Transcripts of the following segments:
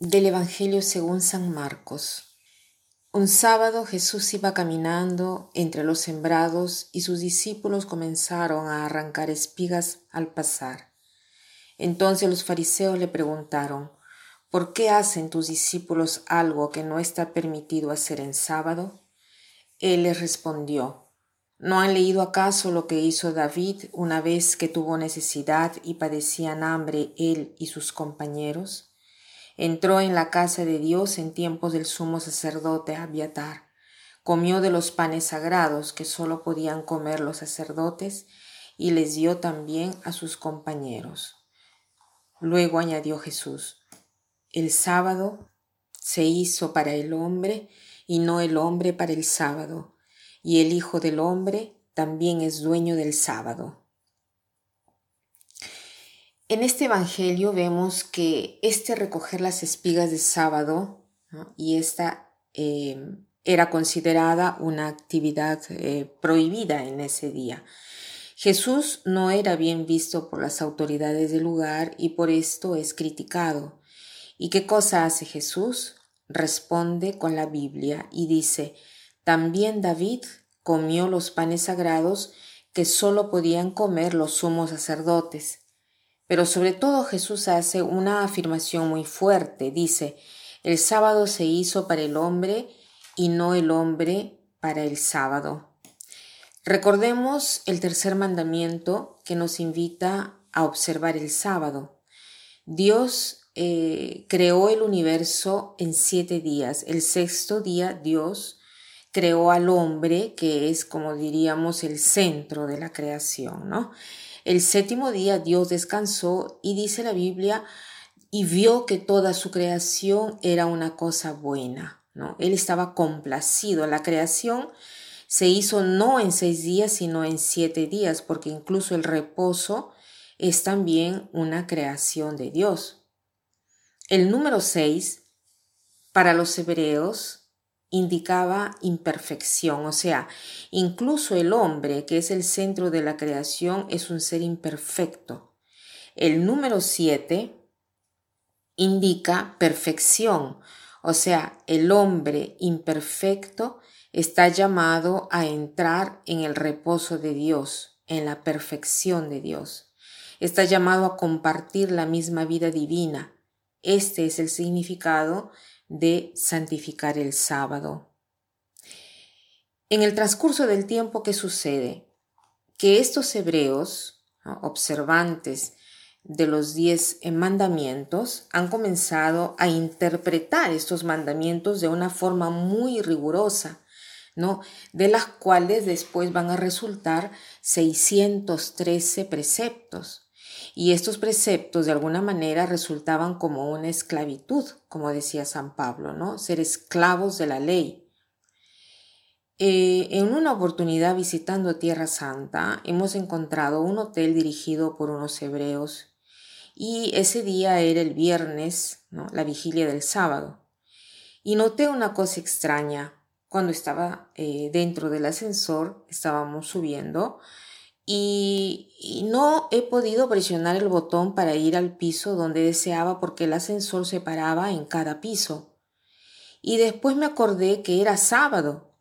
Del Evangelio según San Marcos. Un sábado Jesús iba caminando entre los sembrados y sus discípulos comenzaron a arrancar espigas al pasar. Entonces los fariseos le preguntaron, ¿por qué hacen tus discípulos algo que no está permitido hacer en sábado? Él les respondió, ¿no han leído acaso lo que hizo David una vez que tuvo necesidad y padecían hambre él y sus compañeros? Entró en la casa de Dios en tiempos del sumo sacerdote Abiatar. Comió de los panes sagrados que sólo podían comer los sacerdotes y les dio también a sus compañeros. Luego añadió Jesús, el sábado se hizo para el hombre y no el hombre para el sábado, y el Hijo del hombre también es dueño del sábado. En este Evangelio vemos que este recoger las espigas de sábado y esta em, era considerada una actividad eh, prohibida en ese día. Jesús no era bien visto por las autoridades del lugar y por esto es criticado. ¿Y qué cosa hace Jesús? Responde con la Biblia y dice, también David comió los panes sagrados que sólo podían comer los sumos sacerdotes pero sobre todo Jesús hace una afirmación muy fuerte. Dice, el sábado se hizo para el hombre y no el hombre para el sábado. Recordemos el tercer mandamiento que nos invita a observar el sábado. Dios eh, creó el universo en siete días. El sexto día Dios creó al hombre, que es como diríamos el centro de la creación, ¿no? El séptimo día Dios descansó y dice la Biblia, y vio que toda su creación era una cosa buena. ¿no? Él estaba complacido. La creación se hizo no en seis días, sino en siete días, porque incluso el reposo es también una creación de Dios. El número seis, para los hebreos, indicaba imperfección, o sea, incluso el hombre, que es el centro de la creación, es un ser imperfecto. El número 7 indica perfección, o sea, el hombre imperfecto está llamado a entrar en el reposo de Dios, en la perfección de Dios. Está llamado a compartir la misma vida divina. Este es el significado de santificar el sábado. En el transcurso del tiempo, ¿qué sucede? Que estos hebreos, observantes de los diez mandamientos, han comenzado a interpretar estos mandamientos de una forma muy rigurosa, ¿no? De las cuales después van a resultar 613 preceptos. Y estos preceptos de alguna manera resultaban como una esclavitud, como decía San Pablo, ¿no? Ser esclavos de la ley. Eh, en una oportunidad visitando Tierra Santa, hemos encontrado un hotel dirigido por unos hebreos y ese día era el viernes, ¿no? la vigilia del sábado. Y noté una cosa extraña. Cuando estaba eh, dentro del ascensor, estábamos subiendo, y, no he podido presionar el botón para ir al piso donde deseaba porque el ascensor se paraba en cada piso. Y después me acordé que era sábado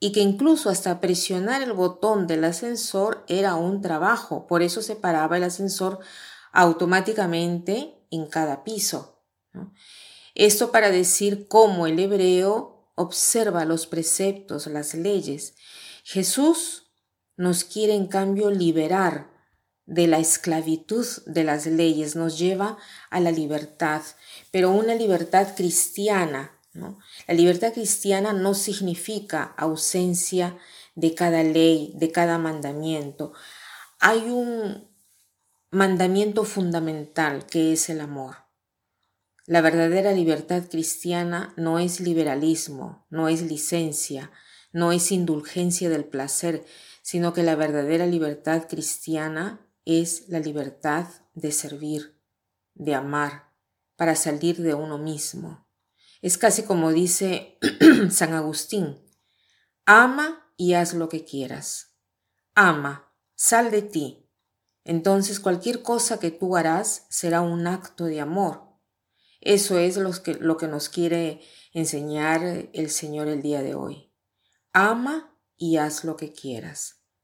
y que incluso hasta presionar el botón del ascensor era un trabajo, por eso se paraba el ascensor automáticamente en cada piso. Esto para decir cómo el hebreo observa los preceptos, las leyes. Jesús nos quiere en cambio liberar de la esclavitud de las leyes, nos lleva a la libertad, pero una libertad cristiana. La libertad cristiana no significa ausencia de cada ley, de cada mandamiento. Hay un mandamiento fundamental que es el amor. La verdadera libertad cristiana no es liberalismo, no es licencia, no es indulgencia del placer, sino que la verdadera libertad cristiana es la libertad de servir, de amar, para salir de uno mismo. Es casi como dice San Agustín, ama y haz lo que quieras. Ama, sal de ti. Entonces cualquier cosa que tú harás será un acto de amor. Eso es lo que, lo que nos quiere enseñar el Señor el día de hoy. Ama y haz lo que quieras.